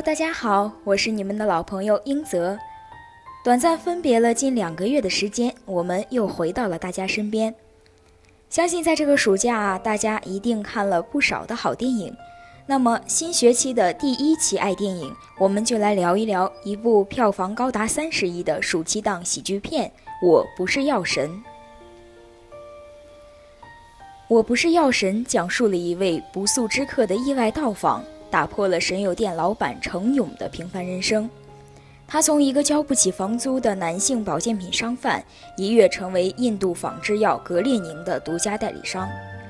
大家好，我是你们的老朋友英泽。短暂分别了近两个月的时间，我们又回到了大家身边。相信在这个暑假啊，大家一定看了不少的好电影。那么新学期的第一期爱电影，我们就来聊一聊一部票房高达三十亿的暑期档喜剧片《我不是药神》。《我不是药神》讲述了一位不速之客的意外到访。打破了神油店老板程勇的平凡人生。他从一个交不起房租的男性保健品商贩，一跃成为印度仿制药格列宁的独家代理商，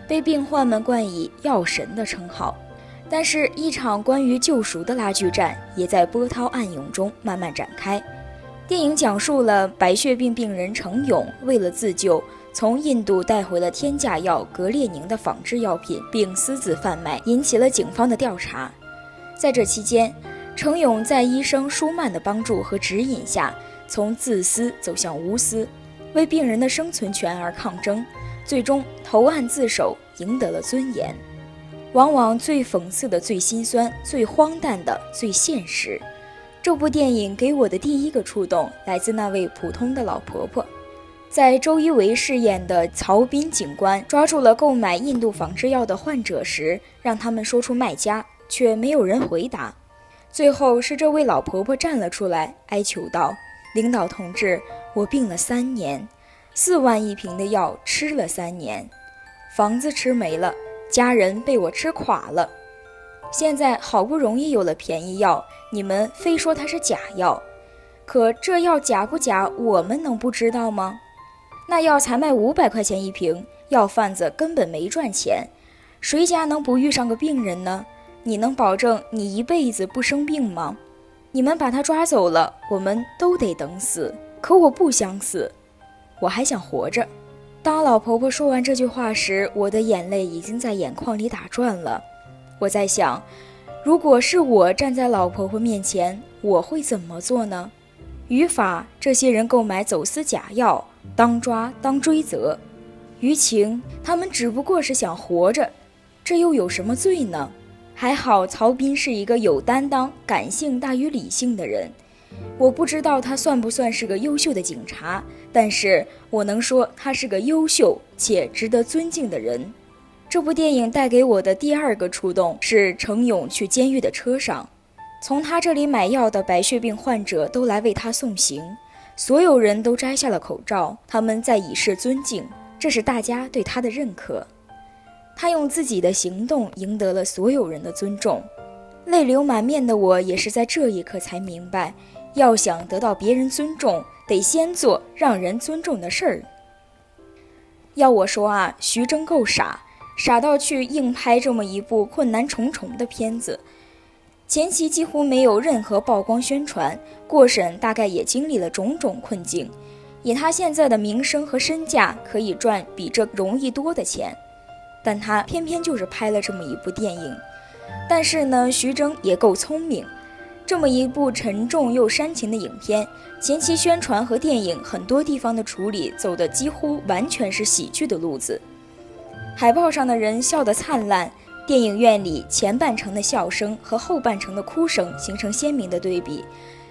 被病患们冠以“药神”的称号。但是，一场关于救赎的拉锯战也在波涛暗涌中慢慢展开。电影讲述了白血病病人程勇为了自救。从印度带回了天价药格列宁的仿制药品，并私自贩卖，引起了警方的调查。在这期间，程勇在医生舒曼的帮助和指引下，从自私走向无私，为病人的生存权而抗争，最终投案自首，赢得了尊严。往往最讽刺的、最心酸、最荒诞的、最现实。这部电影给我的第一个触动，来自那位普通的老婆婆。在周一围饰演的曹斌警官抓住了购买印度仿制药的患者时，让他们说出卖家，却没有人回答。最后是这位老婆婆站了出来，哀求道：“领导同志，我病了三年，四万一瓶的药吃了三年，房子吃没了，家人被我吃垮了。现在好不容易有了便宜药，你们非说它是假药，可这药假不假，我们能不知道吗？”那药才卖五百块钱一瓶，药贩子根本没赚钱，谁家能不遇上个病人呢？你能保证你一辈子不生病吗？你们把他抓走了，我们都得等死。可我不想死，我还想活着。当老婆婆说完这句话时，我的眼泪已经在眼眶里打转了。我在想，如果是我站在老婆婆面前，我会怎么做呢？于法，这些人购买走私假药。当抓当追责，于情他们只不过是想活着，这又有什么罪呢？还好曹斌是一个有担当、感性大于理性的人。我不知道他算不算是个优秀的警察，但是我能说他是个优秀且值得尊敬的人。这部电影带给我的第二个触动是程勇去监狱的车上，从他这里买药的白血病患者都来为他送行。所有人都摘下了口罩，他们在以示尊敬，这是大家对他的认可。他用自己的行动赢得了所有人的尊重。泪流满面的我也是在这一刻才明白，要想得到别人尊重，得先做让人尊重的事儿。要我说啊，徐峥够傻，傻到去硬拍这么一部困难重重的片子。前期几乎没有任何曝光宣传，过审大概也经历了种种困境。以他现在的名声和身价，可以赚比这容易多的钱，但他偏偏就是拍了这么一部电影。但是呢，徐峥也够聪明，这么一部沉重又煽情的影片，前期宣传和电影很多地方的处理走的几乎完全是喜剧的路子，海报上的人笑得灿烂。电影院里前半程的笑声和后半程的哭声形成鲜明的对比，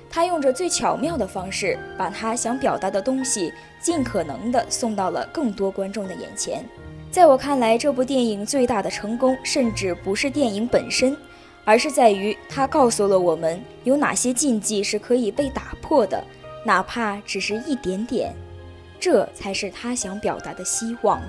他用着最巧妙的方式，把他想表达的东西尽可能的送到了更多观众的眼前。在我看来，这部电影最大的成功，甚至不是电影本身，而是在于它告诉了我们有哪些禁忌是可以被打破的，哪怕只是一点点，这才是他想表达的希望。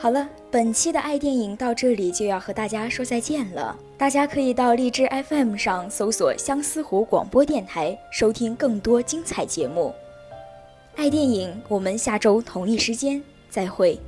好了，本期的爱电影到这里就要和大家说再见了。大家可以到荔枝 FM 上搜索相思湖广播电台，收听更多精彩节目。爱电影，我们下周同一时间再会。